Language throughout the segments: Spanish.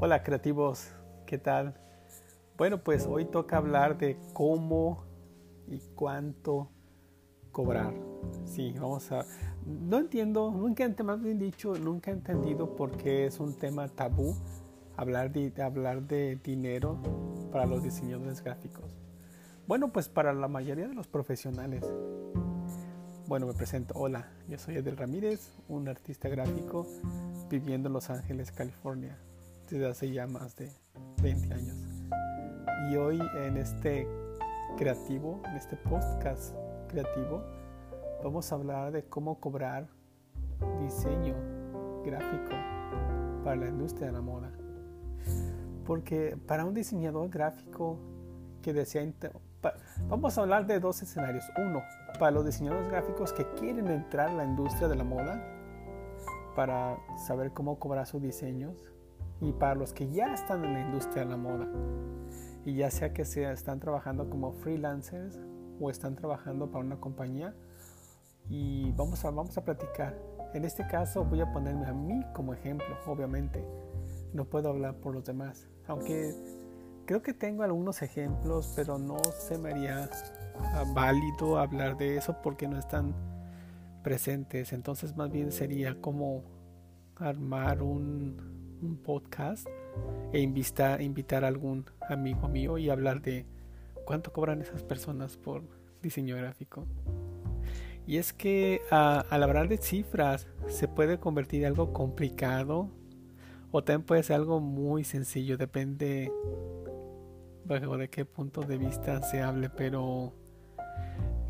Hola creativos, ¿qué tal? Bueno, pues hoy toca hablar de cómo y cuánto cobrar. Sí, vamos a... No entiendo, nunca, más bien dicho, nunca he entendido por qué es un tema tabú hablar de, hablar de dinero para los diseñadores gráficos. Bueno, pues para la mayoría de los profesionales. Bueno, me presento. Hola, yo soy Edel Ramírez, un artista gráfico viviendo en Los Ángeles, California desde hace ya más de 20 años. Y hoy en este creativo, en este podcast creativo, vamos a hablar de cómo cobrar diseño gráfico para la industria de la moda. Porque para un diseñador gráfico que desea... Vamos a hablar de dos escenarios. Uno, para los diseñadores gráficos que quieren entrar a la industria de la moda, para saber cómo cobrar sus diseños y para los que ya están en la industria de la moda y ya sea que se están trabajando como freelancers o están trabajando para una compañía y vamos a, vamos a platicar. En este caso voy a ponerme a mí como ejemplo, obviamente. No puedo hablar por los demás, aunque creo que tengo algunos ejemplos, pero no se me haría ah, válido hablar de eso porque no están presentes. Entonces más bien sería como armar un, un podcast e invitar, invitar a algún amigo mío y hablar de cuánto cobran esas personas por diseño gráfico. Y es que al hablar de cifras se puede convertir en algo complicado o también puede ser algo muy sencillo, depende de qué punto de vista se hable, pero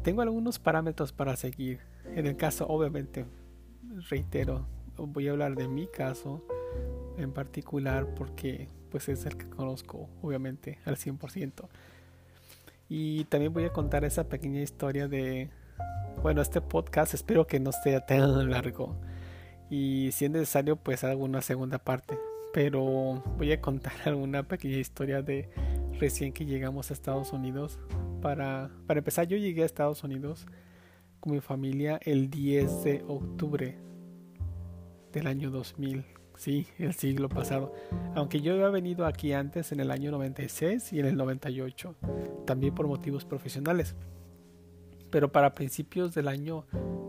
tengo algunos parámetros para seguir. En el caso, obviamente, reitero, voy a hablar de mi caso en particular porque pues es el que conozco obviamente al 100%. Y también voy a contar esa pequeña historia de, bueno, este podcast espero que no sea tan largo y si es necesario pues hago una segunda parte. Pero voy a contar alguna pequeña historia de recién que llegamos a Estados Unidos. Para, para empezar yo llegué a Estados Unidos con mi familia el 10 de octubre del año 2000 sí, el siglo pasado. Aunque yo había venido aquí antes en el año 96 y en el 98, también por motivos profesionales. Pero para principios del año,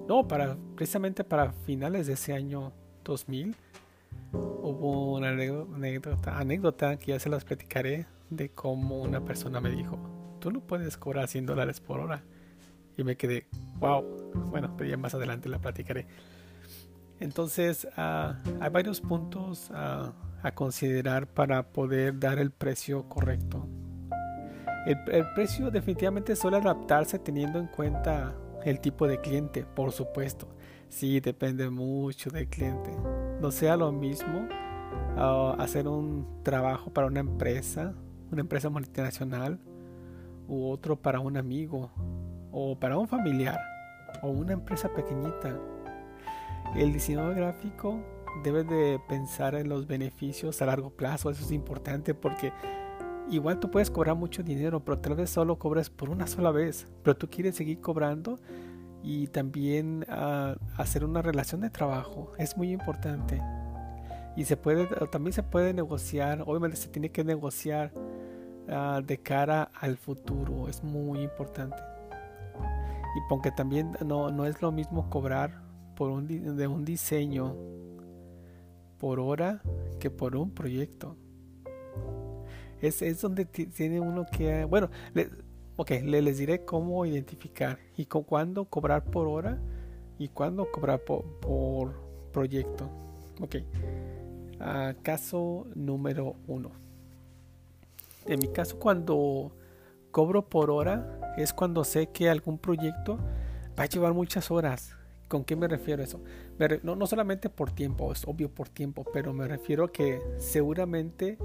no, para precisamente para finales de ese año 2000, hubo una anécdota, anécdota que ya se las platicaré de cómo una persona me dijo, tú no puedes cobrar 100 dólares por hora. Y me quedé, wow. Bueno, pero ya más adelante la platicaré. Entonces ah, hay varios puntos a considerar para poder dar el precio correcto. El, precio definitivamente suele adaptarse teniendo en cuenta el tipo de cliente, por supuesto. Sí, depende mucho del cliente. No sea lo mismo ah, hacer un trabajo para una empresa, una empresa multinacional, u otro para un amigo, o para un familiar, o una empresa pequeñita el diseñador gráfico debe de pensar en los beneficios a largo plazo, eso es importante porque igual tú puedes cobrar mucho dinero, pero tal vez solo cobres por una sola vez, pero tú quieres seguir cobrando y también ah, hacer una relación de trabajo, es muy importante. Y se puede, también se puede negociar, obviamente se tiene que negociar ah, de cara al futuro, es muy importante. Y porque también no, no es lo mismo cobrar por un, de un diseño por hora que por un proyecto. Es, es donde tiene uno que... Bueno, ok, le, les diré cómo identificar y con, cuándo cobrar por hora y cuándo cobrar por, por proyecto. Ok, uh, caso número uno. En mi caso, cuando cobro por hora, es cuando sé que algún proyecto va a llevar muchas horas ¿Con qué me refiero a eso? no, no solamente por tiempo, es obvio por tiempo, pero me refiero a que seguramente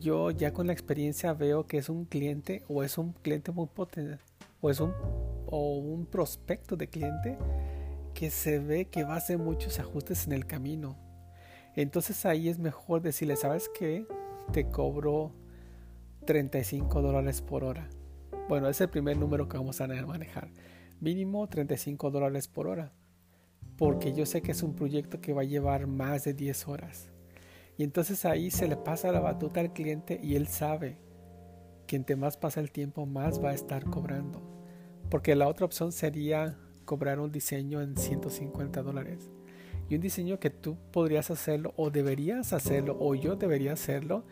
yo ya con la experiencia veo que es un cliente o es un cliente muy potente o es un, o un prospecto de cliente que se ve que va a hacer muchos ajustes en el camino. Entonces ahí es mejor decirle, ¿sabes qué? Te cobro 35 dólares por hora. Bueno, es el primer número que vamos a manejar mínimo 35 dólares por hora, porque yo sé que es un proyecto que va a llevar más de 10 horas. Y entonces ahí se le pasa la batuta al cliente y él sabe que entre más pasa el tiempo, más va a estar cobrando. Porque la otra opción sería cobrar un diseño en 150 dólares. Y un diseño que tú podrías hacerlo o deberías hacerlo o yo debería hacerlo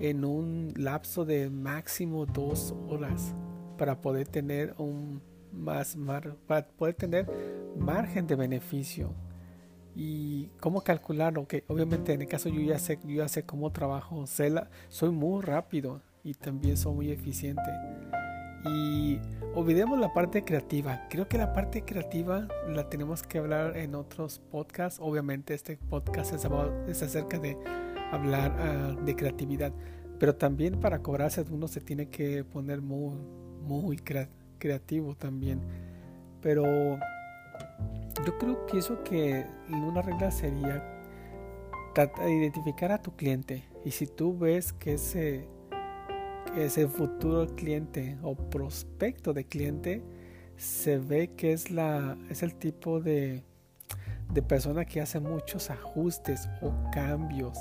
en un lapso de máximo dos horas para poder tener un más para poder tener margen de beneficio y cómo calcularlo que obviamente en el caso yo ya sé yo ya sé cómo trabajo soy muy rápido y también soy muy eficiente. Y olvidemos la parte creativa creo que la parte creativa la tenemos que hablar en otros podcasts obviamente este podcast es, acerca de hablar ah, de creatividad pero también para cobrarse uno se tiene que poner muy muy creativo también. Pero yo creo que eso que una regla sería identificar a tu cliente. Y si tú ves que ese, ese futuro cliente o prospecto de cliente se ve que es la es el tipo de, de persona que hace muchos ajustes o cambios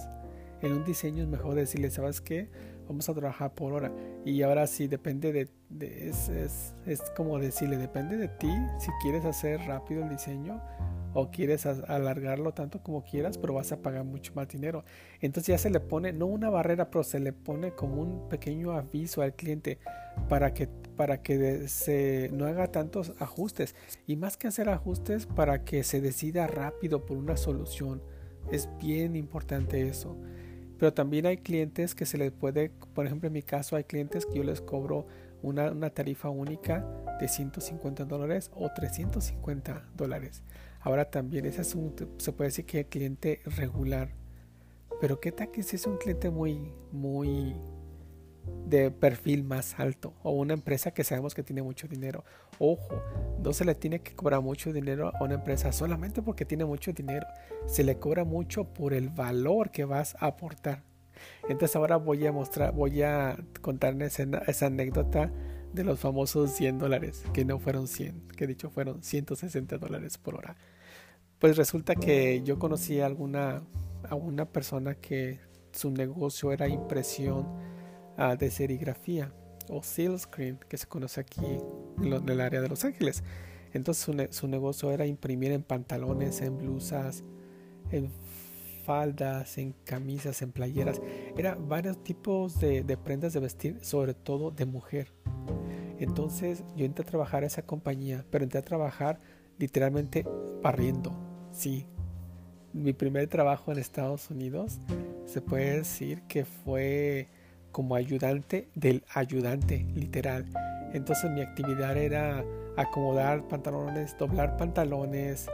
en un diseño es mejor decirle sabes qué vamos a trabajar por hora. Y ahora sí, depende de, es, es, como decirle, depende de ti si quieres hacer rápido el diseño o quieres alargarlo tanto como quieras, pero vas a pagar mucho más dinero. Entonces ya se le pone, no una barrera, pero se le pone como un pequeño aviso al cliente para que, para que se, no haga tantos ajustes. Y más que hacer ajustes, para que se decida rápido por una solución. Es bien importante eso. Pero también hay clientes que se les puede, por ejemplo en mi caso hay clientes que yo les cobro una, tarifa única de 150 dólares o 350 dólares. Ahora también ese es un, se puede decir que es cliente regular. Pero qué tal que si es un cliente muy, muy de perfil más alto o una empresa que sabemos que tiene mucho dinero. Ojo, no se le tiene que cobrar mucho dinero a una empresa solamente porque tiene mucho dinero. Se le cobra mucho por el valor que vas a aportar. Entonces ahora voy a mostrar, voy a contarles esa, anécdota de los famosos 100 dólares, que no fueron 100, que dicho fueron 160 dólares por hora. Pues resulta que yo conocí a alguna, a una persona que su negocio era impresión de serigrafía o screen que se conoce aquí en, el área de Los Ángeles. Entonces su, negocio era imprimir en pantalones, en blusas, en faldas, en camisas, en playeras. Era varios tipos de, de, prendas de vestir, sobre todo de mujer. Entonces yo entré a trabajar a esa compañía, pero entré a trabajar literalmente barriendo. Sí. Mi primer trabajo en Estados Unidos se puede decir que fue como ayudante del ayudante, literal. Entonces mi actividad era acomodar pantalones, doblar pantalones,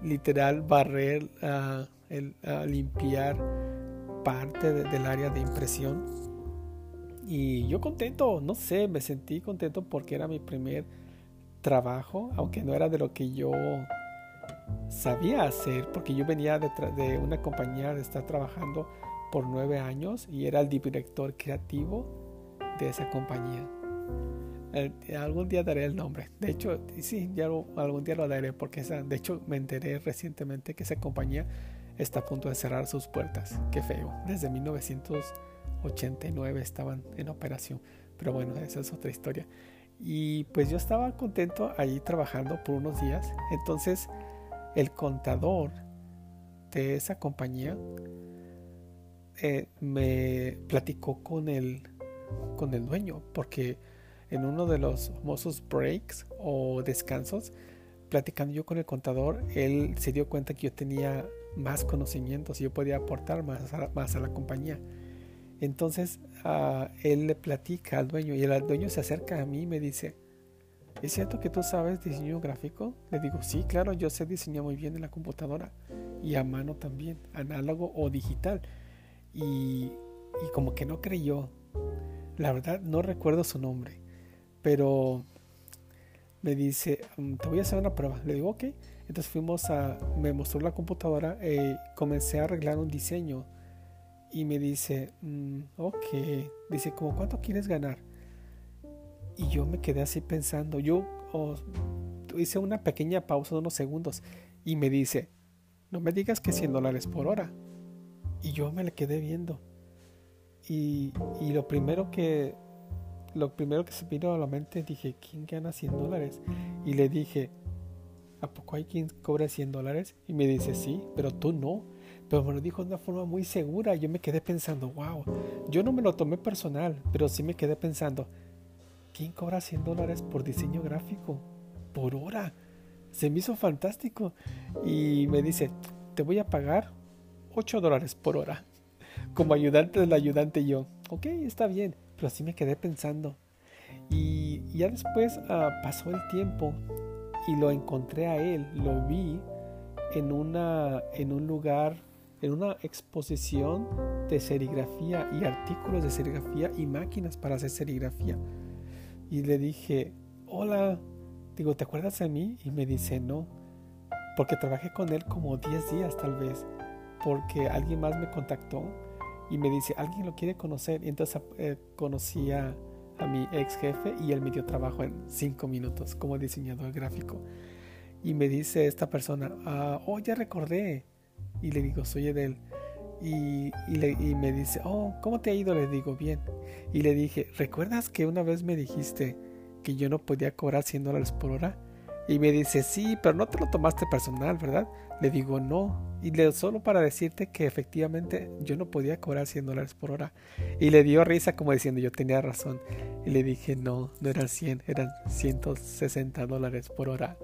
literal barrer, ah, limpiar parte del área de impresión. Y yo contento, no sé, me sentí contento porque era mi primer trabajo, aunque no era de lo que yo sabía hacer, porque yo venía de una compañía de estar trabajando por nueve años y era el director creativo de esa compañía. algún día daré el nombre. De hecho, sí, ya algún día lo daré porque de hecho me enteré recientemente que esa compañía está a punto de cerrar sus puertas. Qué feo. Desde 1989 estaban en operación. Pero bueno, esa es otra historia. Y pues yo estaba contento ahí trabajando por unos días. Entonces el contador de esa compañía eh, me platicó con el, con el dueño, porque en uno de los famosos breaks o descansos, platicando yo con el contador, él se dio cuenta que yo tenía más conocimientos y yo podía aportar más a, más a la compañía. Entonces uh, él le platica al dueño y el dueño se acerca a mí y me dice, ¿es cierto que tú sabes diseño gráfico? Le digo, sí, claro, yo sé diseñar muy bien en la computadora y a mano también, análogo o digital y, como que no creyó. La verdad no recuerdo su nombre, pero me dice, mm, te voy a hacer una prueba. Le digo, ok. Entonces fuimos a, me mostró la computadora, y eh, comencé a arreglar un diseño y me dice, mm, ok, dice, como cuánto quieres ganar? Y yo me quedé así pensando, yo hice una pequeña pausa de unos segundos y me dice, no me digas que 100 dólares por hora. Y yo me le quedé viendo. Y, y lo primero que lo primero que se vino a la mente dije, ¿quién gana 100 dólares? Y le dije, ¿a poco hay quien cobra 100 dólares? Y me dice, sí, pero tú no. Pero me lo dijo de una forma muy segura. Yo me quedé pensando, wow. Yo no me lo tomé personal, pero sí me quedé pensando, ¿quién cobra 100 dólares por diseño gráfico? Por hora. Se me hizo fantástico. Y me dice, te voy a pagar 8 dólares por hora. Como ayudante del ayudante yo. Ok, está bien. Pero sí me quedé pensando. Y ya después ah, pasó el tiempo y lo encontré a él. Lo vi en, una, en un lugar, en una exposición de serigrafía y artículos de serigrafía y máquinas para hacer serigrafía. Y le dije, hola, digo, ¿te acuerdas de mí? Y me dice, no, porque trabajé con él como 10 días tal vez, porque alguien más me contactó y me dice, alguien lo quiere conocer. Y entonces eh, conocí a, mi ex jefe y él me dio trabajo en cinco minutos como diseñador gráfico. Y me dice esta persona, ah, oh, ya recordé. Y le digo, soy Edel. Y, y, le, y me dice, oh, ¿cómo te ha ido? Le digo, bien. Y le dije, ¿recuerdas que una vez me dijiste que yo no podía cobrar 100 dólares por hora? Y me dice, sí, pero no te lo tomaste personal, ¿verdad? Le digo, no. Y le, solo para decirte que efectivamente yo no podía cobrar 100 dólares por hora. Y le dio risa como diciendo, yo tenía razón. Y le dije, no, no eran 100, eran 160 dólares por hora.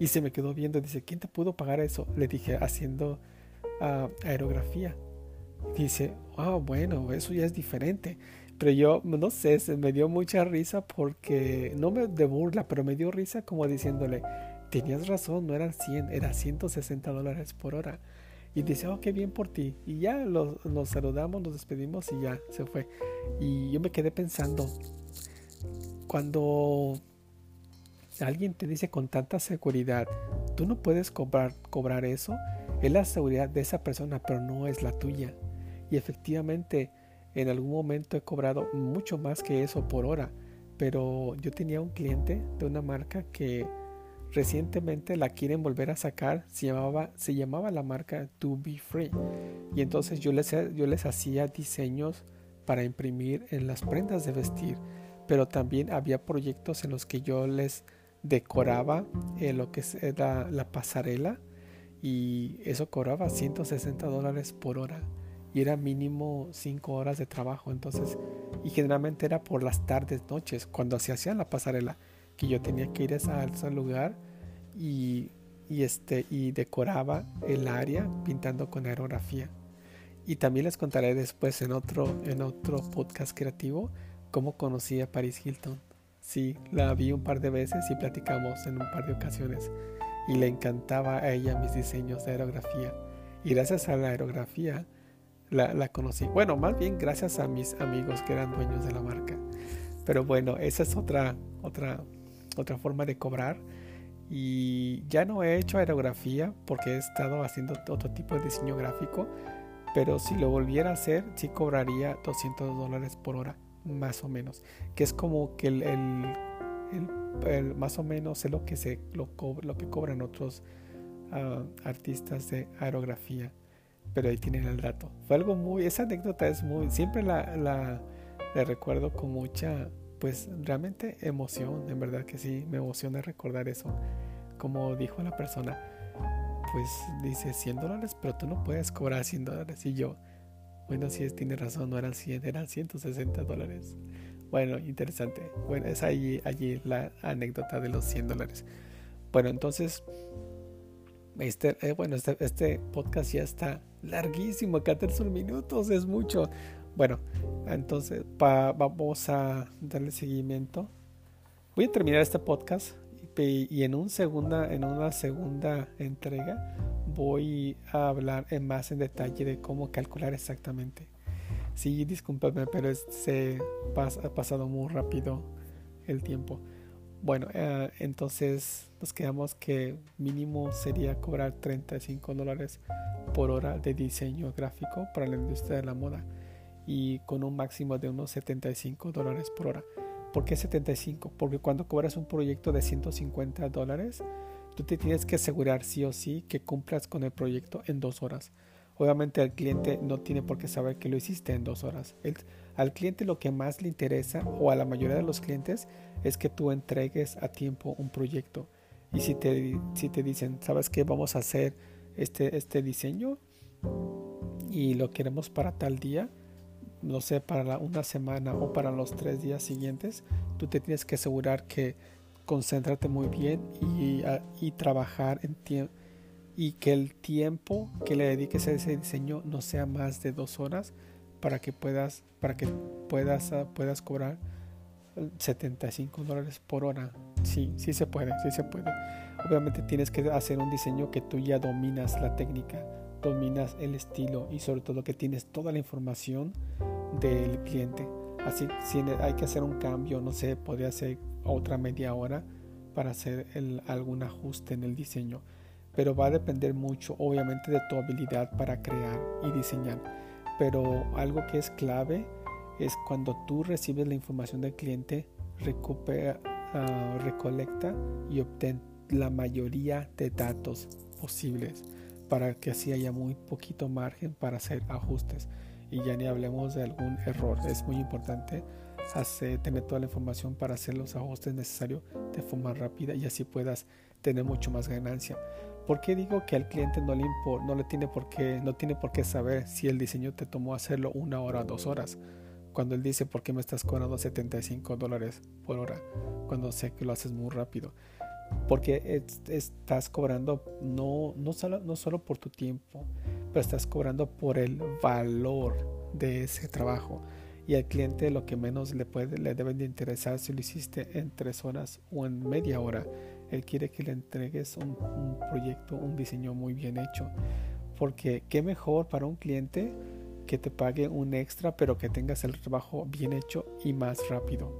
Y se me quedó viendo, dice, ¿quién te pudo pagar eso? Le dije, haciendo uh, aerografía. Dice, ah, bueno, eso ya es diferente. Pero yo, no sé, me dio mucha risa porque, no me de burla, pero me dio risa como diciéndole, tenías razón, no eran 100, era 160 dólares por hora. Y dice, oh, qué bien por ti. Y ya nos saludamos, nos despedimos y ya se fue. Y yo me quedé pensando, cuando alguien te dice con tanta seguridad, tú no puedes cobrar eso, es la seguridad de esa persona, pero no es la tuya. Y efectivamente, en algún momento he cobrado mucho más que eso por hora, pero yo tenía un cliente de una marca que recientemente la quieren volver a sacar, se llamaba, se llamaba la marca To Be Free. Y entonces yo les, yo les hacía diseños para imprimir en las prendas de vestir, pero también había proyectos en los que yo les decoraba en lo que era la pasarela y eso cobraba 160 dólares por hora y era mínimo 5 horas de trabajo. Entonces, y generalmente era por las tardes, noches, cuando se hacía la pasarela, que yo tenía que ir a ese lugar y, y, este, y decoraba el área pintando con aerografía. Y también les contaré después en otro, en otro podcast creativo cómo conocí a Paris Hilton. Sí, la vi un par de veces y platicamos en un par de ocasiones. Y le encantaba a ella mis diseños de aerografía. Y gracias a la aerografía la, conocí. Bueno, más bien gracias a mis amigos que eran dueños de la marca. Pero bueno, esa es otra, otra, otra forma de cobrar. Y ya no he hecho aerografía porque he estado haciendo otro tipo de diseño gráfico. Pero si lo volviera a hacer, sí cobraría 200 dólares por hora, más o menos. Que es como que el, el, más o menos es lo que, se, lo, lo que cobran otros ah, artistas de aerografía pero ahí tienen el dato. Fue algo muy, esa anécdota es muy, siempre la, la, recuerdo con mucha, pues realmente emoción, en verdad que sí, me emociona recordar eso. Como dijo la persona, pues dice 100 dólares, pero tú no puedes cobrar 100 dólares. Y yo, bueno, sí, tiene razón, no eran 100, eran 160 dólares. Bueno, interesante. Bueno, es allí, allí la anécdota de los 100 dólares. Bueno, entonces, este, eh, bueno, este, este podcast ya está larguísimo, 14 minutos, es mucho. Bueno, entonces vamos a darle seguimiento. Voy a terminar este podcast y, en, un segunda, en una segunda entrega voy a hablar en más en detalle de cómo calcular exactamente. Sí, discúlpame, pero se ha pasado muy rápido el tiempo. Bueno, eh, entonces nos quedamos que mínimo sería cobrar 35 dólares por hora de diseño gráfico para la industria de la moda y con un máximo de unos 75 dólares por hora. ¿Por qué 75? Porque cuando cobras un proyecto de 150 dólares, tú te tienes que asegurar sí o sí que cumplas con el proyecto en dos horas. Obviamente al cliente no tiene por qué saber que lo hiciste en dos horas. Al cliente lo que más le interesa, o a la mayoría de los clientes, es que tú entregues a tiempo un proyecto. Y si te, si te dicen, ¿sabes qué? Vamos a hacer este, este diseño y lo queremos para tal día, no sé, para una semana o para los tres días siguientes, tú te tienes que asegurar que concéntrate muy bien y, y trabajar en tiempo y que el tiempo que le dediques a ese diseño no sea más de dos horas para que puedas para que puedas ah, puedas cobrar 75 dólares por hora. Sí sí se puede sí se puede. Obviamente tienes que hacer un diseño que tú ya dominas la técnica dominas el estilo y sobre todo que tienes toda la información del cliente. Así si hay que hacer un cambio no sé podría hacer otra media hora para hacer algún ajuste en el diseño. Pero va a depender mucho obviamente de tu habilidad para crear y diseñar. Pero algo que es clave es cuando tú recibes la información del cliente, recupera, ah, recolecta y obtén la mayoría de datos posibles para que así haya muy poquito margen para hacer ajustes. Y ya ni hablemos de algún error. Es muy importante hacer, tener toda la información para hacer los ajustes necesarios de forma rápida y así puedas tener mucho más ganancia. ¿Por qué digo que al cliente no le, no le tiene por qué, no tiene por qué saber si el diseño te tomó hacerlo una hora o dos horas? Cuando él dice, ¿por qué me estás cobrando 75 dólares por hora? Cuando sé que lo haces muy rápido. Porque estás cobrando no, no, solo, no solo por tu tiempo, pero estás cobrando por el valor de ese trabajo. Y al cliente lo que menos le, puede, le deben de interesar si lo hiciste en tres horas o en media hora él quiere que le entregues un, proyecto, un diseño muy bien hecho. Porque qué mejor para un cliente que te pague un extra, pero que tengas el trabajo bien hecho y más rápido.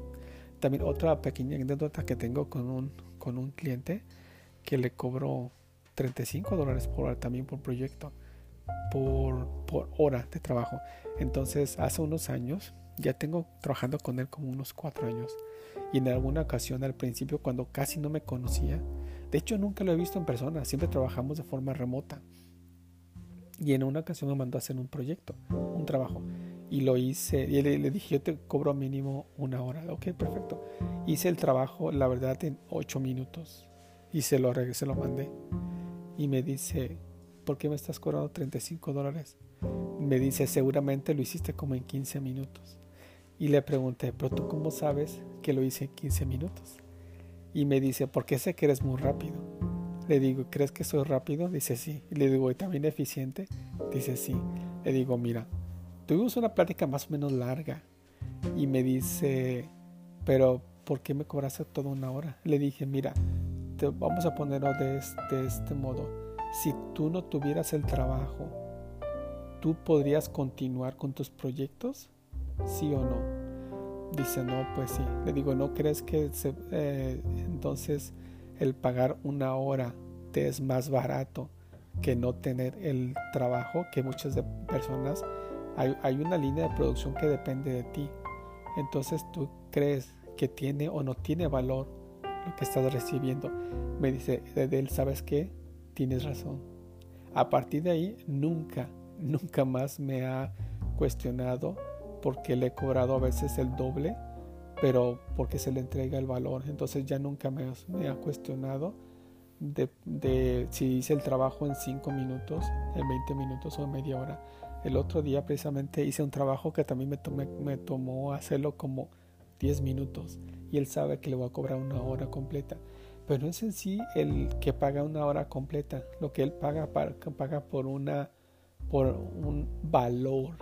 También otra pequeña anécdota que tengo con un, con un cliente que le cobró 35 dólares por hora también por proyecto, por, por hora de trabajo. Entonces, hace unos años, ya tengo trabajando con él como unos cuatro años y en alguna ocasión al principio cuando casi no me conocía, de hecho nunca lo he visto en persona, siempre trabajamos de forma remota. Y en una ocasión me mandó a hacer un proyecto, un trabajo. Y lo hice, y le, dije, yo te cobro mínimo una hora. Ok, perfecto. Hice el trabajo, la verdad, en ocho minutos. Y se lo, se lo mandé. Y me dice, ¿por qué me estás cobrando 35 dólares? Me dice, seguramente lo hiciste como en 15 minutos. Y le pregunté, pero tú cómo sabes que lo hice en 15 minutos? Y me dice, porque sé que eres muy rápido. Le digo, ¿crees que soy rápido? Dice, sí. Y le digo, ¿y también eficiente? Dice, sí. Le digo, mira, tuvimos una plática más o menos larga. Y me dice, pero ¿por qué me cobraste toda una hora? Le dije, mira, te, vamos a ponerlo de de este modo. Si tú no tuvieras el trabajo, ¿tú podrías continuar con tus proyectos? Sí o no. Dice, no, pues sí. Le digo, ¿no crees que eh, entonces el pagar una hora te es más barato que no tener el trabajo? Que muchas de personas, hay, hay una línea de producción que depende de ti. Entonces tú crees que tiene o no tiene valor lo que estás recibiendo. Me dice, de él, ¿sabes qué? Tienes razón. A partir de ahí, nunca, nunca más me ha cuestionado porque le he cobrado a veces el doble, pero porque se le entrega el valor. Entonces ya nunca me, ha cuestionado de, si hice el trabajo en 5 minutos, en 20 minutos o en media hora. El otro día precisamente hice un trabajo que también me, tomé, me tomó hacerlo como 10 minutos y él sabe que le voy a cobrar una hora completa. Pero no es en sí el que paga una hora completa, lo que él paga, paga por, una, por un valor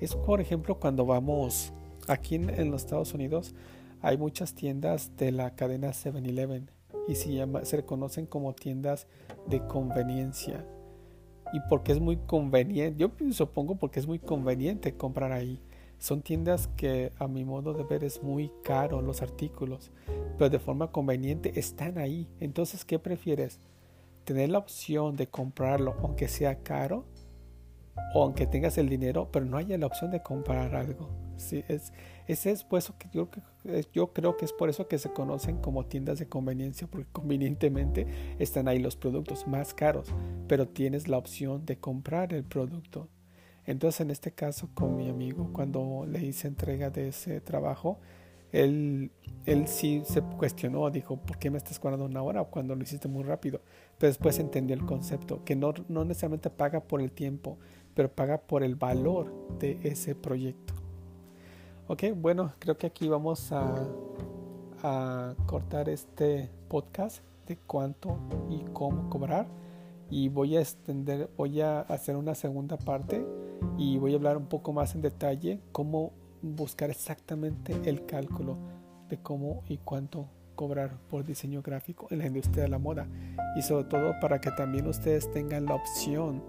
es por ejemplo cuando vamos aquí en, los Estados Unidos hay muchas tiendas de la cadena 7-Eleven y se, se reconocen como tiendas de conveniencia. Y porque es muy conveniente, yo supongo porque es muy conveniente comprar ahí. Son tiendas que a mi modo de ver es muy caro los artículos, pero de forma conveniente están ahí. Entonces, ¿qué prefieres? Tener la opción de comprarlo aunque sea caro o aunque tengas el dinero, pero no haya la opción de comprar algo. Sí, es, ese es por eso que yo, yo creo que es por eso que se conocen como tiendas de conveniencia, porque convenientemente están ahí los productos más caros, pero tienes la opción de comprar el producto. Entonces, en este caso, con mi amigo, cuando le hice entrega de ese trabajo, él, él sí se cuestionó, dijo, ¿por qué me estás cobrando una hora cuando lo hiciste muy rápido? Pero después entendió el concepto, que no, no necesariamente paga por el tiempo, pero paga por el valor de ese proyecto. Ok, bueno, creo que aquí vamos a, cortar este podcast de cuánto y cómo cobrar y voy a extender, voy a hacer una segunda parte y voy a hablar un poco más en detalle cómo buscar exactamente el cálculo de cómo y cuánto cobrar por diseño gráfico en la industria de la moda y sobre todo para que también ustedes tengan la opción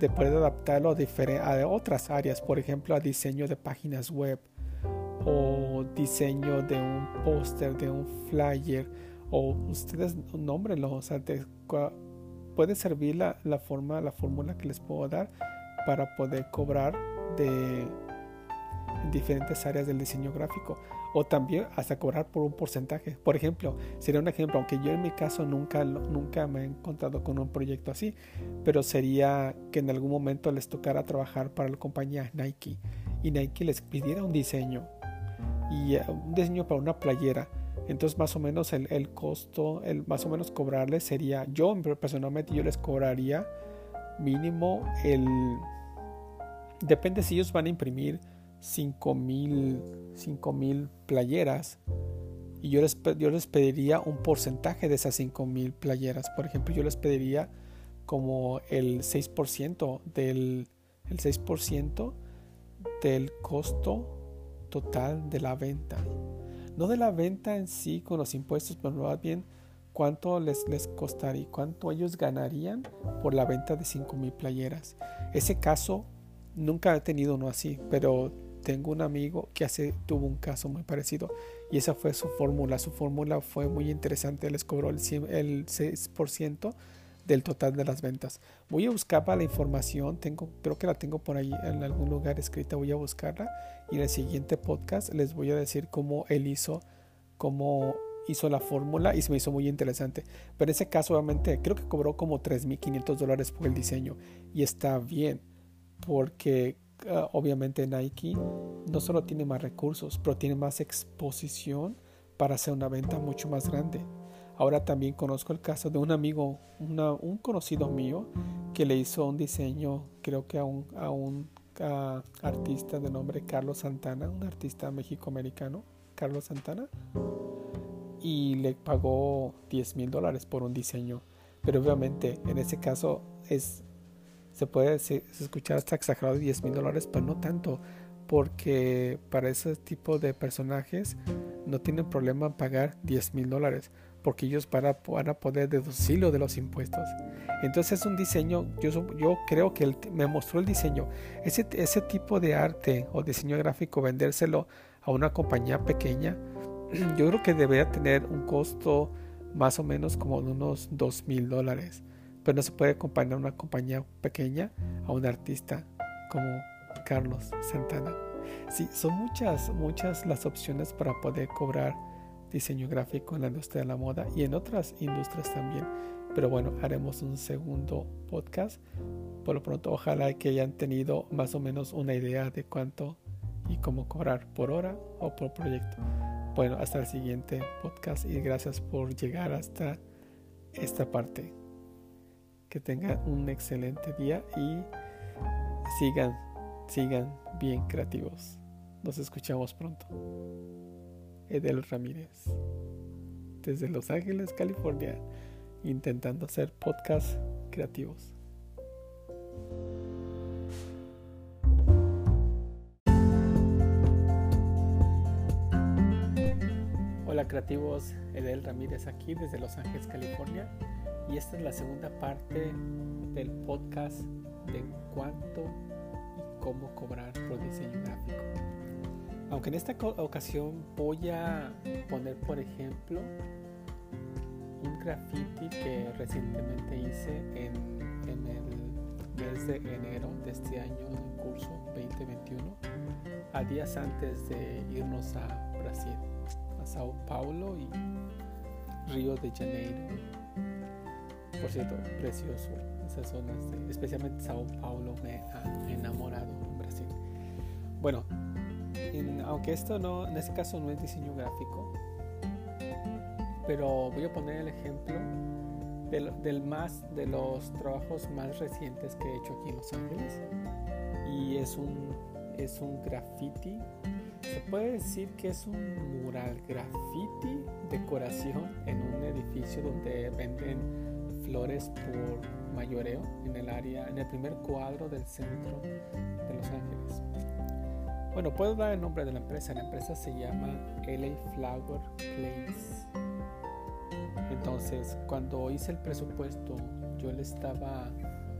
de poder adaptarlo a otras áreas, por ejemplo a diseño de páginas web o diseño de un póster, de un flyer o ustedes nómbrenlo, o sea, puede servir la, la forma, la fórmula que les puedo dar para poder cobrar de en diferentes áreas del diseño gráfico o también hasta cobrar por un porcentaje. Por ejemplo, sería un ejemplo, aunque yo en mi caso nunca, nunca me he encontrado con un proyecto así, pero sería que en algún momento les tocara trabajar para la compañía Nike y Nike les pidiera un diseño y eh, un diseño para una playera. Entonces más o menos el, el costo, el más o menos cobrarles sería, yo personalmente yo les cobraría mínimo el... Depende si ellos van a imprimir 5 mil playeras y yo les, yo les pediría un porcentaje de esas 5 mil playeras. Por ejemplo, yo les pediría como el 6% del, el 6% del costo total de la venta. No de la venta en sí con los impuestos, pero más bien cuánto les, les costaría, cuánto ellos ganarían por la venta de 5 mil playeras. Ese caso nunca he tenido uno así, pero tengo un amigo que hace, tuvo un caso muy parecido y esa fue su fórmula. Su fórmula fue muy interesante, les cobró el, el 6% del total de las ventas. Voy a buscar la información, tengo, creo que la tengo por ahí en algún lugar escrita, voy a buscarla y en el siguiente podcast les voy a decir cómo él hizo, cómo hizo la fórmula y se me hizo muy interesante. Pero en ese caso obviamente creo que cobró como 3.500 dólares por el diseño y está bien porque Ah, obviamente Nike no solo tiene más recursos, pero tiene más exposición para hacer una venta mucho más grande. Ahora también conozco el caso de un amigo, un conocido mío, que le hizo un diseño, creo que a un, a un artista de nombre Carlos Santana, un artista mexicoamericano, Carlos Santana, y le pagó 10 mil dólares por un diseño. Pero obviamente en ese caso es se puede escuchar hasta exagerado de 10 mil dólares, pero no tanto, porque para ese tipo de personajes no tienen problema en pagar 10 mil dólares, porque ellos van a, poder deducirlo de los impuestos. Entonces es un diseño, yo, yo creo que me mostró el diseño. Ese, ese tipo de arte o diseño gráfico, vendérselo a una compañía pequeña, yo creo que debería tener un costo más o menos como de unos 2 mil dólares pero no se puede acompañar una compañía pequeña a un artista como Carlos Santana. Sí, son muchas, muchas las opciones para poder cobrar diseño gráfico en la industria de la moda y en otras industrias también. Pero bueno, haremos un segundo podcast. Por lo pronto, ojalá que hayan tenido más o menos una idea de cuánto y cómo cobrar por hora o por proyecto. Bueno, hasta el siguiente podcast y gracias por llegar hasta esta parte que tengan un excelente día y sigan, sigan bien creativos. Nos escuchamos pronto. Edel Ramírez, desde Los Ángeles, California, intentando hacer podcasts creativos. Hola creativos, Edel Ramírez aquí desde Los Ángeles, California y esta es la segunda parte del podcast de cuánto y cómo cobrar por diseño gráfico. Aunque en esta ocasión voy a poner, por ejemplo, un graffiti que recientemente hice en, en el mes de enero de este año en curso 2021, a días antes de irnos a Brasil, a Sao Paulo y Río de Janeiro. Por cierto, precioso esas zonas, especialmente Sao Paulo me ha enamorado en Brasil. Bueno, aunque esto no, en este caso no es diseño gráfico, pero voy a poner el ejemplo del, más de los trabajos más recientes que he hecho aquí en Los Ángeles y es un es un graffiti se puede decir que es un mural graffiti decoración en un edificio donde venden flores por mayoreo en el área en el primer cuadro del centro de Los Ángeles. Bueno puedo dar el nombre de la empresa. La empresa se llama LA Flower Place entonces, cuando hice el presupuesto, yo le estaba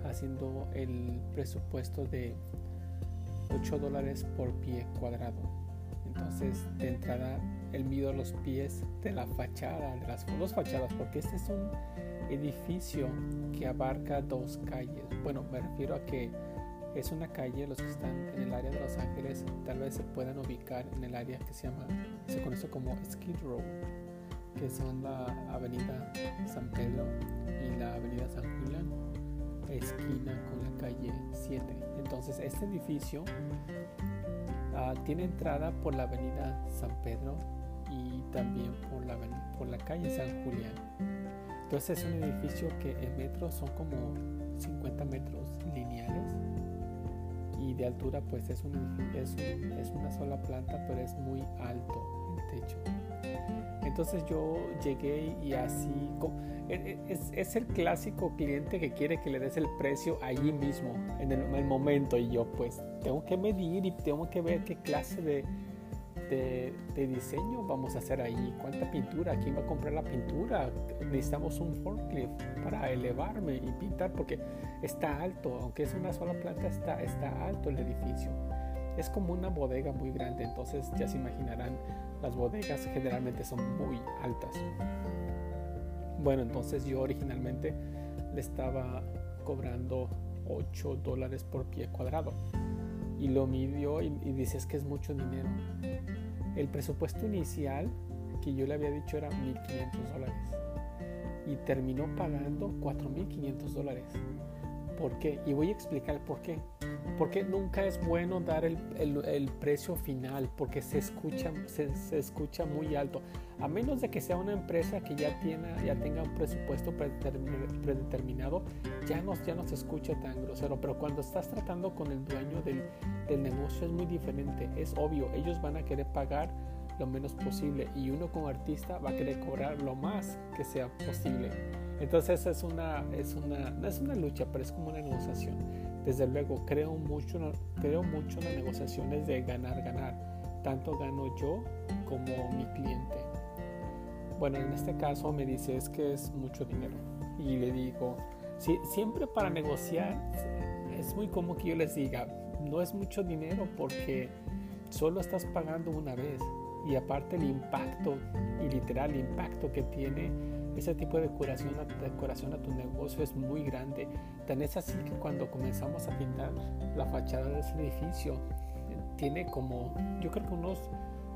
haciendo el presupuesto de 8 dólares por pie cuadrado. Entonces, de entrada, él mido los pies de la fachada, de las dos fachadas, porque este es un edificio que abarca dos calles. Bueno, me refiero a que es una calle, los que están en el área de Los Ángeles tal vez se puedan ubicar en el área que se llama, se conoce como Skid Row que son la avenida San Pedro y la avenida San Julián, esquina con la calle 7. Entonces este edificio uh, tiene entrada por la avenida San Pedro y también por la, por la calle San Julián. Entonces es un edificio que en metros son como 50 metros lineales y de altura pues es, un, es, un, es una sola planta pero es muy alto el techo. Entonces yo llegué y así, e, e, es, es, el clásico cliente que quiere que le des el precio allí mismo, en el, momento, y yo pues tengo que medir y tengo que ver qué clase de, de, de, diseño vamos a hacer ahí, cuánta pintura, quién va a comprar la pintura, necesitamos un forklift para elevarme y pintar porque está alto, aunque es una sola planta, está, está alto el edificio. Es como una bodega muy grande, entonces ya se imaginarán las bodegas generalmente son muy altas. Bueno, entonces yo originalmente le estaba cobrando 8 dólares por pie cuadrado. Y lo midió y, y dices que es mucho dinero. El presupuesto inicial que yo le había dicho era 1.500 dólares. Y terminó pagando 4.500 dólares. ¿Por qué? Y voy a explicar por qué. Porque nunca es bueno dar el, el, precio final porque se escucha, se, se, escucha muy alto. A menos de que sea una empresa que ya, tiene, ya tenga un presupuesto predeterminado, ya no, ya no se escucha tan grosero. Pero cuando estás tratando con el dueño del, del negocio es muy diferente. Es obvio, ellos van a querer pagar lo menos posible y uno como artista va a querer cobrar lo más que sea posible. Entonces es una, es una, no es una lucha, pero es como una negociación. Desde luego, creo mucho, creo mucho en las negociaciones de ganar, ganar. Tanto gano yo como mi cliente. Bueno, en este caso me dice es que es mucho dinero. Y le digo, si, siempre para negociar es muy común que yo les diga, no es mucho dinero porque solo estás pagando una vez. Y aparte el impacto, y literal el impacto que tiene ese tipo de decoración, decoración a tu negocio es muy grande. Tan es así que cuando comenzamos a pintar la fachada de ese edificio, tiene como, yo creo que unos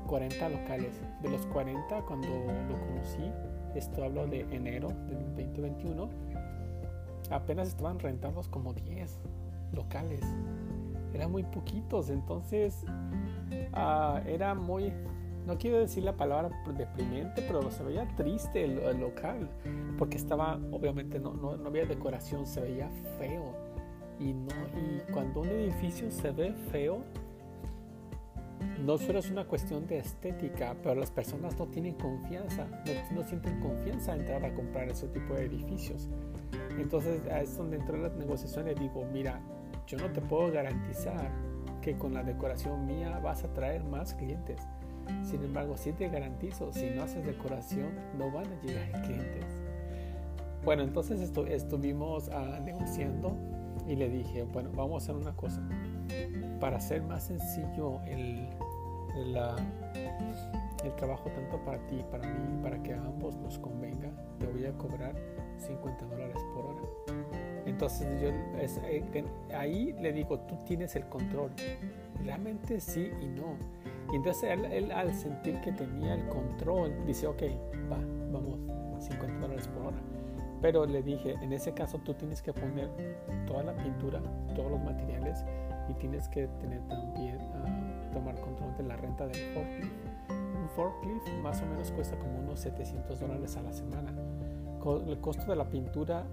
40 locales. De los 40, cuando lo conocí, esto hablo de enero del 2021, apenas estaban rentados como 10 locales. Eran muy poquitos, entonces uh, era muy no quiero decir la palabra deprimente, pero se veía triste el, local, porque estaba, obviamente no, había decoración, se veía feo. Y, cuando un edificio se ve feo, no solo es una cuestión de estética, pero las personas no tienen confianza, no, no sienten confianza en entrar a comprar ese tipo de edificios. Entonces es donde entró la negociación y digo, mira, yo no te puedo garantizar que con la decoración mía vas a traer más clientes sin embargo, si te garantizo, si no haces decoración, no van a llegar clientes. Bueno, entonces estuvimos uh, negociando y le dije, bueno, vamos a hacer una cosa. Para hacer más sencillo el, el, el trabajo tanto para ti, para mí, para que a ambos nos convenga, te voy a cobrar 50 dólares por hora. Entonces yo eh, ahí le digo, tú tienes el control. Realmente sí y no. Y entonces él, al sentir que tenía el control, dice, ok, va, vamos, 50 dólares por hora. Pero le dije, en ese caso tú tienes que poner toda la pintura, todos los materiales y tienes que tener también, uh, tomar control de la renta del forklift. Un forklift más o menos cuesta como unos 700 dólares a la semana. El costo de la pintura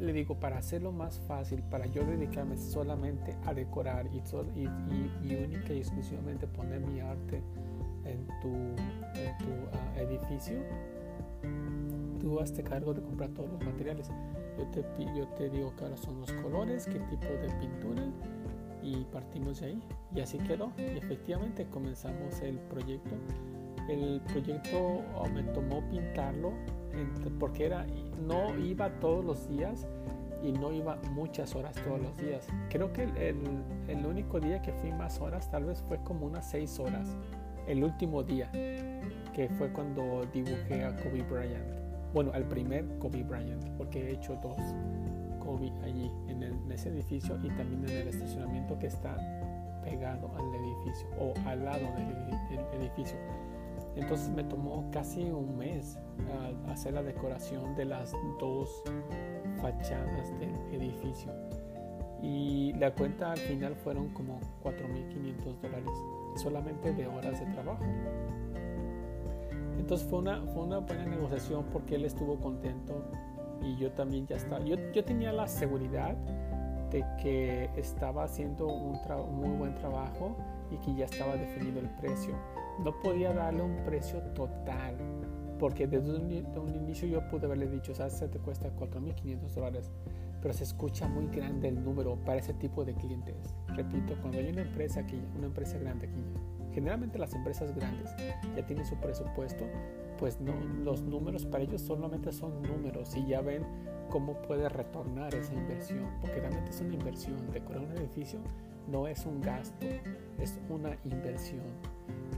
le digo, para hacerlo más fácil, para yo dedicarme solamente a decorar y, y, única y exclusivamente poner mi arte en tu, en tu ah, edificio, tú hazte cargo de comprar todos los materiales. Yo te, yo te digo cuáles son los colores, qué tipo de pintura y partimos de ahí. Y así quedó. Y efectivamente comenzamos el proyecto. El proyecto oh, me tomó pintarlo porque era, no iba todos los días y no iba muchas horas todos los días. Creo que el, el, único día que fui más horas tal vez fue como unas seis horas. El último día, que fue cuando dibujé a Kobe Bryant. Bueno, al primer Kobe Bryant, porque he hecho dos Kobe allí en, en ese edificio y también en el estacionamiento que está pegado al edificio o al lado del edificio. Entonces me tomó casi un mes ah, hacer la decoración de las dos fachadas del edificio. Y la cuenta al final fueron como 4.500 dólares solamente de horas de trabajo. Entonces fue una, fue una buena negociación porque él estuvo contento y yo también ya estaba. Yo, yo tenía la seguridad de que estaba haciendo un, un muy buen trabajo y que ya estaba definido el precio no podía darle un precio total, porque desde un, inicio yo pude haberle dicho, sabes, se te cuesta 4.500 dólares, pero se escucha muy grande el número para ese tipo de clientes. Repito, cuando hay una empresa aquí, una empresa grande aquí, generalmente las empresas grandes ya tienen su presupuesto, pues no, los números para ellos solamente son números y ya ven cómo puede retornar esa inversión, porque realmente es una inversión. Decorar un edificio no es un gasto, es una inversión.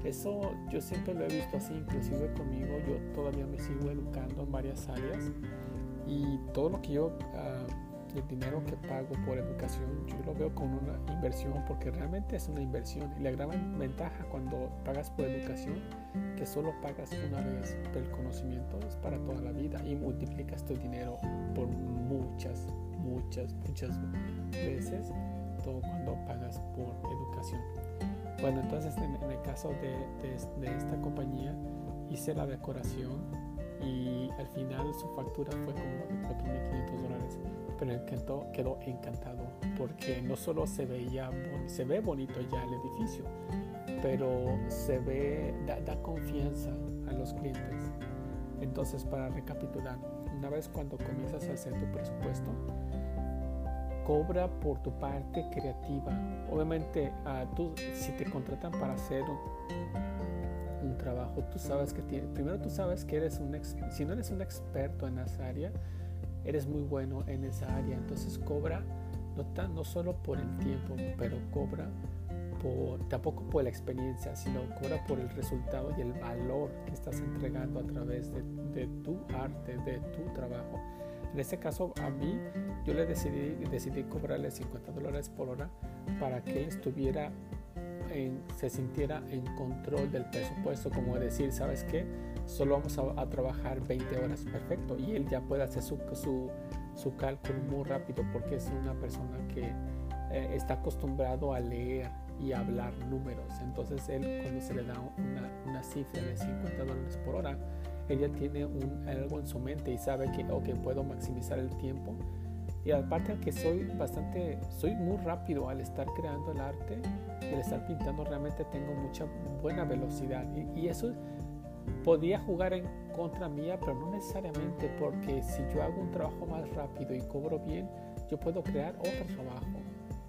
Eso yo siempre lo he visto así, inclusive conmigo, yo todavía me sigo educando en varias áreas y todo lo que yo, ah, el dinero que pago por educación, yo lo veo como una inversión porque realmente es una inversión y la gran ventaja cuando pagas por educación que solo pagas una vez, pero el conocimiento es para toda la vida y multiplicas tu dinero por muchas, muchas, muchas veces todo cuando pagas por educación. Bueno, entonces en, el caso de, esta compañía hice la decoración y al final su factura fue como de 4.500 dólares, pero el quedó, quedó encantado porque no solo se veía se ve bonito ya el edificio, pero se ve da, da confianza a los clientes. Entonces, para recapitular, una vez cuando comienzas a hacer tu presupuesto, cobra por tu parte creativa. Obviamente, uh, tú, si te contratan para hacer un, trabajo, tú sabes que tiene, primero tú sabes que eres un, si no eres un experto en esa área, eres muy bueno en esa área. Entonces cobra no, tan, no solo por el tiempo, pero cobra tampoco por la experiencia, sino cobra por el resultado y el valor que estás entregando a través de, de tu arte, de tu trabajo. En este caso, a mí, yo le decidí, decidí cobrarle 50 dólares por hora para que él estuviera en, se sintiera en control del presupuesto, como decir, ¿sabes qué? Solo vamos a, trabajar 20 horas, perfecto. Y él ya puede hacer su, su, su cálculo muy rápido porque es una persona que eh, está acostumbrado a leer y hablar números. Entonces él cuando se le da una, una cifra de 50 dólares por hora, ella tiene un, algo en su mente y sabe que, ok, puedo maximizar el tiempo. Y aparte que soy bastante, soy muy rápido al estar creando el arte, al estar pintando, realmente tengo mucha buena velocidad. Y, y eso podía jugar en contra mía, pero no necesariamente, porque si yo hago un trabajo más rápido y cobro bien, yo puedo crear otro trabajo.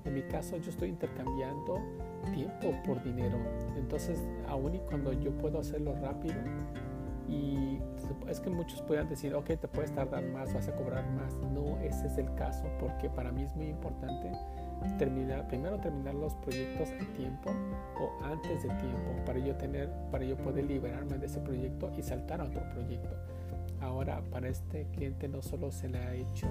En mi caso, yo estoy intercambiando tiempo por dinero. Entonces, aún y cuando yo puedo hacerlo rápido, y es que muchos puedan decir, ok, te puedes tardar más, vas a cobrar más. No, ese es el caso, porque para mí es muy importante terminar, primero terminar los proyectos a tiempo o antes de tiempo, para yo tener, para yo poder liberarme de ese proyecto y saltar a otro proyecto. Ahora, para este cliente no solo se le ha hecho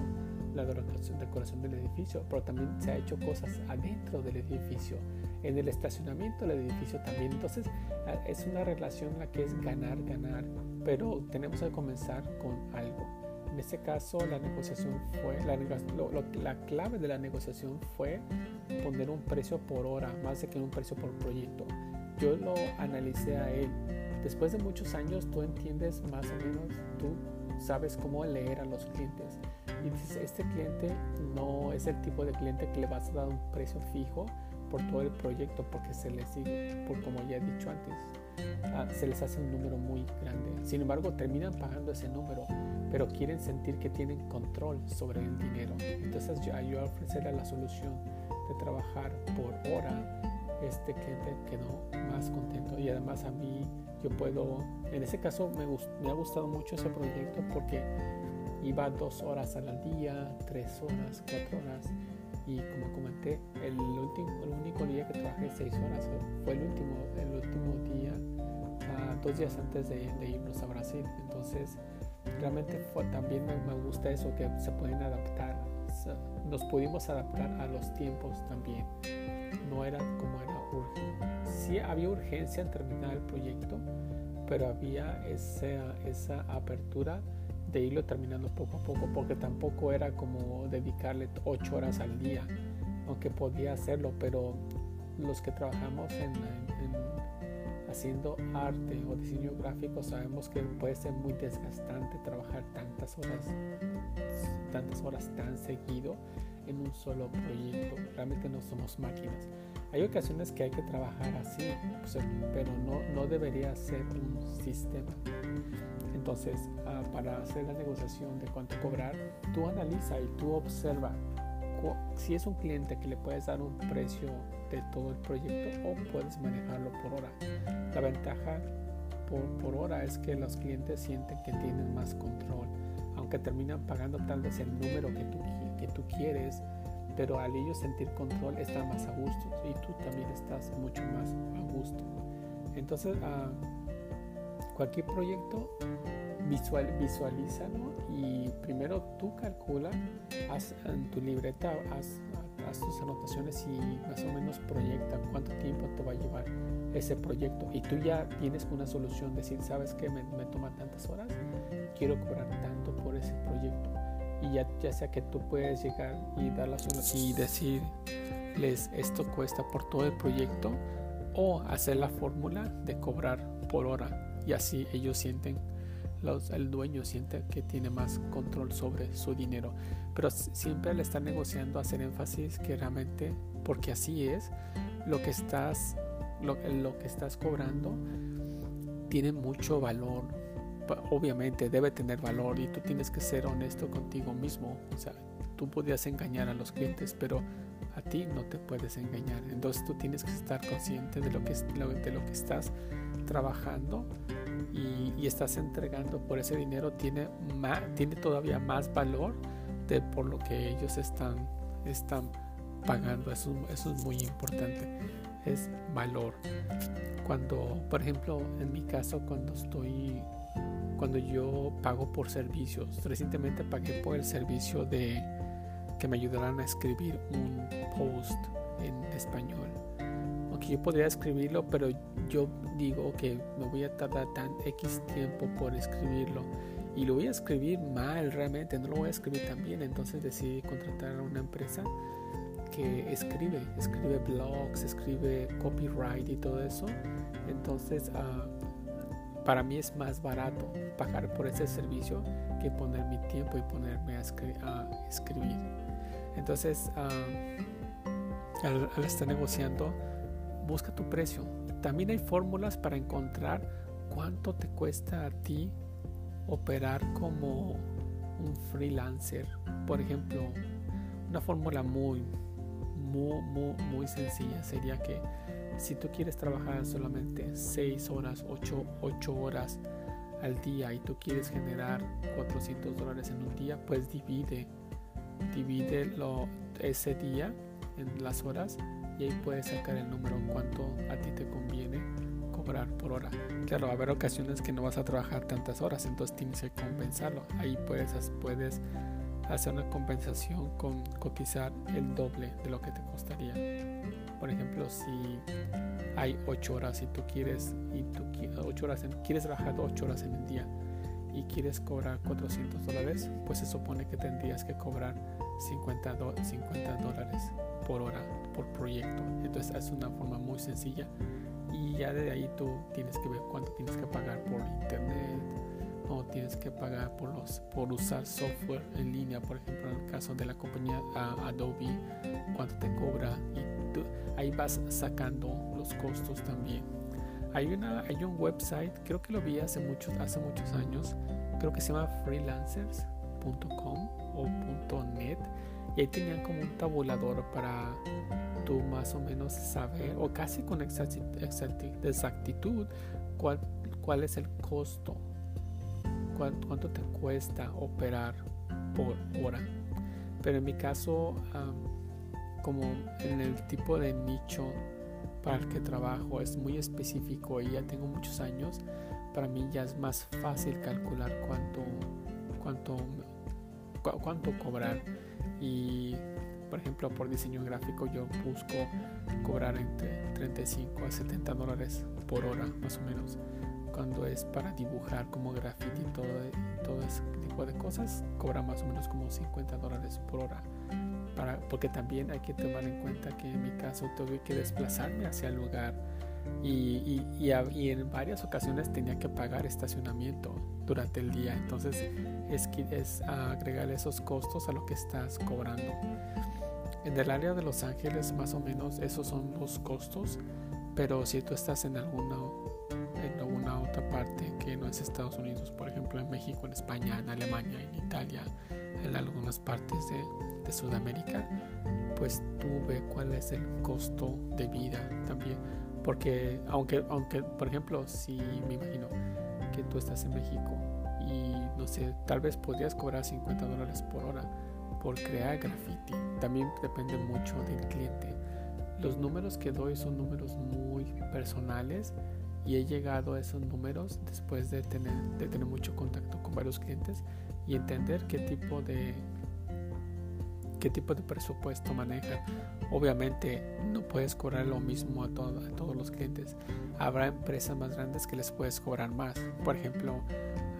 la decoración del edificio, pero también se ha hecho cosas adentro del edificio, en el estacionamiento del edificio también. Entonces es una relación en la que es ganar, ganar, pero tenemos que comenzar con algo. En este caso, la negociación fue, la, la, clave de la negociación fue poner un precio por hora, más de que un precio por proyecto. Yo lo analicé a él. Después de muchos años, tú entiendes más o menos, tú sabes cómo leer a los clientes. Y dices, este cliente no es el tipo de cliente que le vas a dar un precio fijo por todo el proyecto porque se les sigue, por como ya he dicho antes, ah, se les hace un número muy grande. Sin embargo, terminan pagando ese número, pero quieren sentir que tienen control sobre el dinero. Entonces yo, yo la solución de trabajar por hora, este cliente quedó más contento y además a mí yo puedo, en ese caso me, me ha gustado mucho ese proyecto porque iba dos horas al día, tres horas, cuatro horas y como comenté, el, último, el único día que trabajé seis horas fue el último, el último día, ah, dos días antes de, irnos a Brasil. Entonces, realmente fue, también me, me, gusta eso, que se pueden adaptar, nos pudimos adaptar a los tiempos también. No era como era urgente. Sí había urgencia en terminar el proyecto, pero había esa, esa apertura de irlo terminando poco a poco, porque tampoco era como dedicarle ocho horas al día, aunque podía hacerlo, pero los que trabajamos en, haciendo arte o diseño gráfico sabemos que puede ser muy desgastante trabajar tantas horas, tantas horas tan seguido en un solo proyecto. Realmente no somos máquinas. Hay ocasiones que hay que trabajar así, pero no, no debería ser un sistema. Entonces, ah, para hacer la negociación de cuánto cobrar, tú analiza y tú observa si es un cliente que le puedes dar un precio de todo el proyecto o puedes manejarlo por hora. La ventaja por, hora es que los clientes sienten que tienen más control, aunque terminan pagando tal vez el número que tú, que tú quieres, pero al ellos sentir control están más a gusto y tú también estás mucho más a gusto. Entonces, uh, cualquier proyecto, visual, visualízalo y primero tú calcula, haz en tu libreta, haz, tus anotaciones y más o menos proyecta cuánto tiempo te va a llevar ese proyecto. Y tú ya tienes una solución, decir, ¿sabes qué? Me, toma tantas horas, quiero cobrar tanto por ese proyecto. Ya, sea que tú puedes llegar y dar la solución y decirles esto cuesta por todo el proyecto o hacer la fórmula de cobrar por hora y así ellos sienten, los, el dueño siente que tiene más control sobre su dinero. Pero siempre le están negociando hacer énfasis que realmente, porque así es, lo que estás, lo que estás cobrando tiene mucho valor. Obviamente debe tener valor y tú tienes que ser honesto contigo mismo. O sea, tú podías engañar a los clientes, pero a ti no te puedes engañar. Entonces tú tienes que estar consciente de lo que, de lo que estás trabajando y, estás entregando por ese dinero tiene, tiene todavía más valor de por lo que ellos están, están pagando. Eso, eso es muy importante, es valor. Cuando, por ejemplo, en mi caso, cuando estoy, cuando yo pago por servicios, recientemente pagué por el servicio de que me ayudaran a escribir un post en español. Yo podría escribirlo, pero yo digo que me voy a tardar tan X tiempo por escribirlo y lo voy a escribir mal realmente, no lo voy a escribir tan bien, entonces decidí contratar a una empresa que escribe, escribe blogs, escribe copyright y todo eso. Entonces, ah, para mí es más barato pagar por ese servicio que poner mi tiempo y ponerme a, escribir. Entonces, ah, al estar negociando, busca tu precio. También hay fórmulas para encontrar cuánto te cuesta a ti operar como un freelancer. Por ejemplo, una fórmula muy, muy, muy, muy sencilla sería que si tú quieres trabajar solamente 6 horas, 8, 8 horas al día y tú quieres generar 400 dólares en un día, pues divide, divide lo, ese día en las horas y ahí puedes sacar el número cuánto a ti te conviene cobrar por hora. Claro, va a haber ocasiones que no vas a trabajar tantas horas, entonces tienes que compensarlo. Ahí puedes, puedes hacer una compensación con cotizar el doble de lo que te costaría. Por ejemplo, si hay 8 horas y tú quieres y tú 8 horas quieres trabajar 8 horas en el día y quieres cobrar 400 dólares, pues se supone que tendrías que cobrar 50, 50 dólares por hora por proyecto. Entonces es una forma muy sencilla y ya de ahí tú tienes que ver cuánto tienes que pagar por internet o tienes que pagar por los por usar software en línea, por ejemplo en el caso de la compañía Adobe, cuánto te cobra y ahí vas sacando los costos también. Hay una hay un website, creo que lo vi hace muchos hace muchos años, creo que se llama freelancers.com o .net y ahí tenían como un tabulador para tú más o menos saber o casi con exactitud cuál, cuál es el costo, cuánto, te cuesta operar por hora. Pero en mi caso, como en el tipo de nicho para el que trabajo es muy específico y ya tengo muchos años, para mí ya es más fácil calcular cuánto, cuánto, cuánto cobrar y por ejemplo por diseño gráfico yo busco cobrar entre 35 a 70 dólares por hora más o menos cuando es para dibujar como graffiti y todo, todo ese tipo de cosas cobra más o menos como 50 dólares por hora para, porque también hay que tomar en cuenta que en mi caso tuve que desplazarme hacia el lugar y, y, y, en varias ocasiones tenía que pagar estacionamiento durante el día. Entonces es, es agregar esos costos a lo que estás cobrando. En el área de Los Ángeles más o menos esos son los costos, pero si tú estás en alguna, parte que no es Estados Unidos, por ejemplo en México, en España, en Alemania, en Italia, en algunas partes de, de Sudamérica, pues tú ve cuál es el costo de vida también porque aunque, aunque, por ejemplo, si me imagino que tú estás en México y no sé, tal vez podrías cobrar 50 dólares por hora por crear graffiti. También depende mucho del cliente. Los números que doy son números muy personales y he llegado a esos números después de tener, de tener mucho contacto con varios clientes y entender qué tipo de qué tipo de presupuesto maneja. Obviamente no puedes cobrar lo mismo a, a todos los clientes. Habrá empresas más grandes que les puedes cobrar más. Por ejemplo,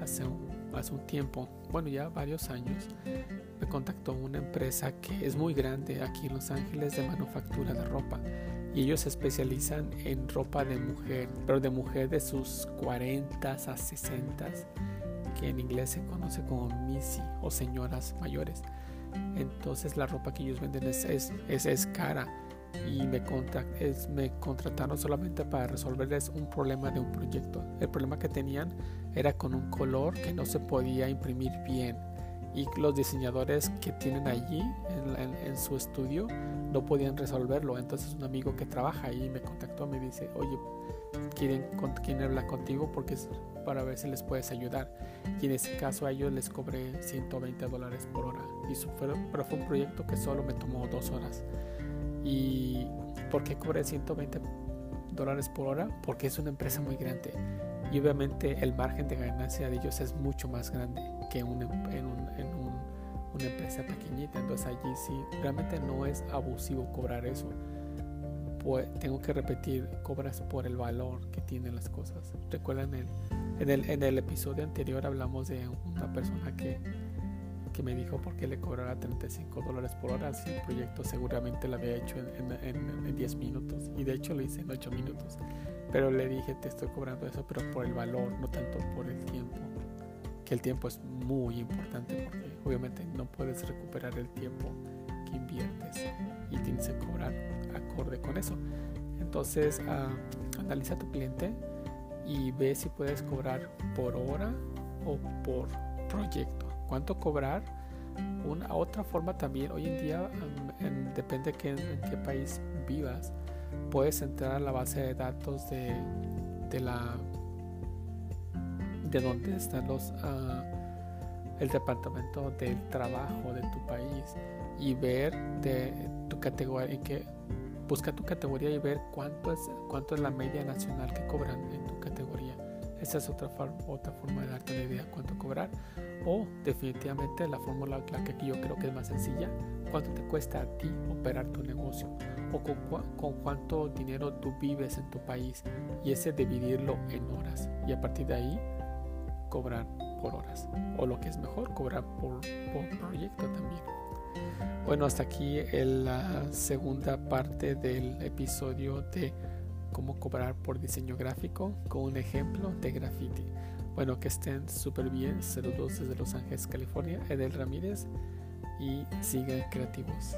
hace un, hace un tiempo, bueno ya varios años, me contactó una empresa que es muy grande aquí en Los Ángeles de manufactura de ropa. Y ellos se especializan en ropa de mujer, pero de mujer de sus 40 a 60, que en inglés se conoce como Missy o señoras mayores. Entonces la ropa que ellos venden es, es, es, cara y me, es, me contrataron solamente para resolverles un problema de un proyecto. El problema que tenían era con un color que no se podía imprimir bien y los diseñadores que tienen allí en, en, su estudio no podían resolverlo. Entonces un amigo que trabaja ahí me contactó, me dice, oye, quieren, quieren hablar contigo porque es para ver si les puedes ayudar. Y en ese caso a ellos les cobré 120 dólares por hora. Y fue, pero fue un proyecto que solo me tomó dos horas. ¿Y por qué cobré 120 dólares por hora? Porque es una empresa muy grande. Y obviamente el margen de ganancia de ellos es mucho más grande que en, un, en, una empresa pequeñita. Entonces allí sí, realmente no es abusivo cobrar eso pues, tengo que repetir, cobras por el valor que tienen las cosas. Recuerdan, el, en, el, en el episodio anterior hablamos de una persona que, que me dijo por qué le cobraba 35 dólares por hora si el proyecto seguramente lo había hecho en, en, 10 minutos y de hecho lo hice en 8 minutos. Pero le dije, te estoy cobrando eso, pero por el valor, no tanto por el tiempo. Que el tiempo es muy importante porque obviamente no puedes recuperar el tiempo que inviertes y tienes que cobrar acorde con eso. Entonces, ah, analiza tu cliente y ve si puedes cobrar por hora o por proyecto. ¿Cuánto cobrar? Una otra forma también, hoy en día, depende de en qué país vivas, puedes entrar a la base de datos de, de la de dónde están los uh, el departamento del trabajo de tu país y ver de tu categoría busca tu categoría y ver cuánto es, cuánto es la media nacional que cobran en tu categoría. Esa es otra, otra forma de darte una idea cuánto cobrar. O definitivamente la fórmula la que yo creo que es más sencilla, cuánto te cuesta a ti operar tu negocio o con, cuánto dinero tú vives en tu país y ese dividirlo en horas y a partir de ahí cobrar por horas o lo que es mejor cobrar por, proyecto también. Bueno, hasta aquí la segunda parte del episodio de cómo cobrar por diseño gráfico con un ejemplo de graffiti. Bueno, que estén súper bien. Saludos desde Los Ángeles, California. Edel Ramírez y sigan creativos.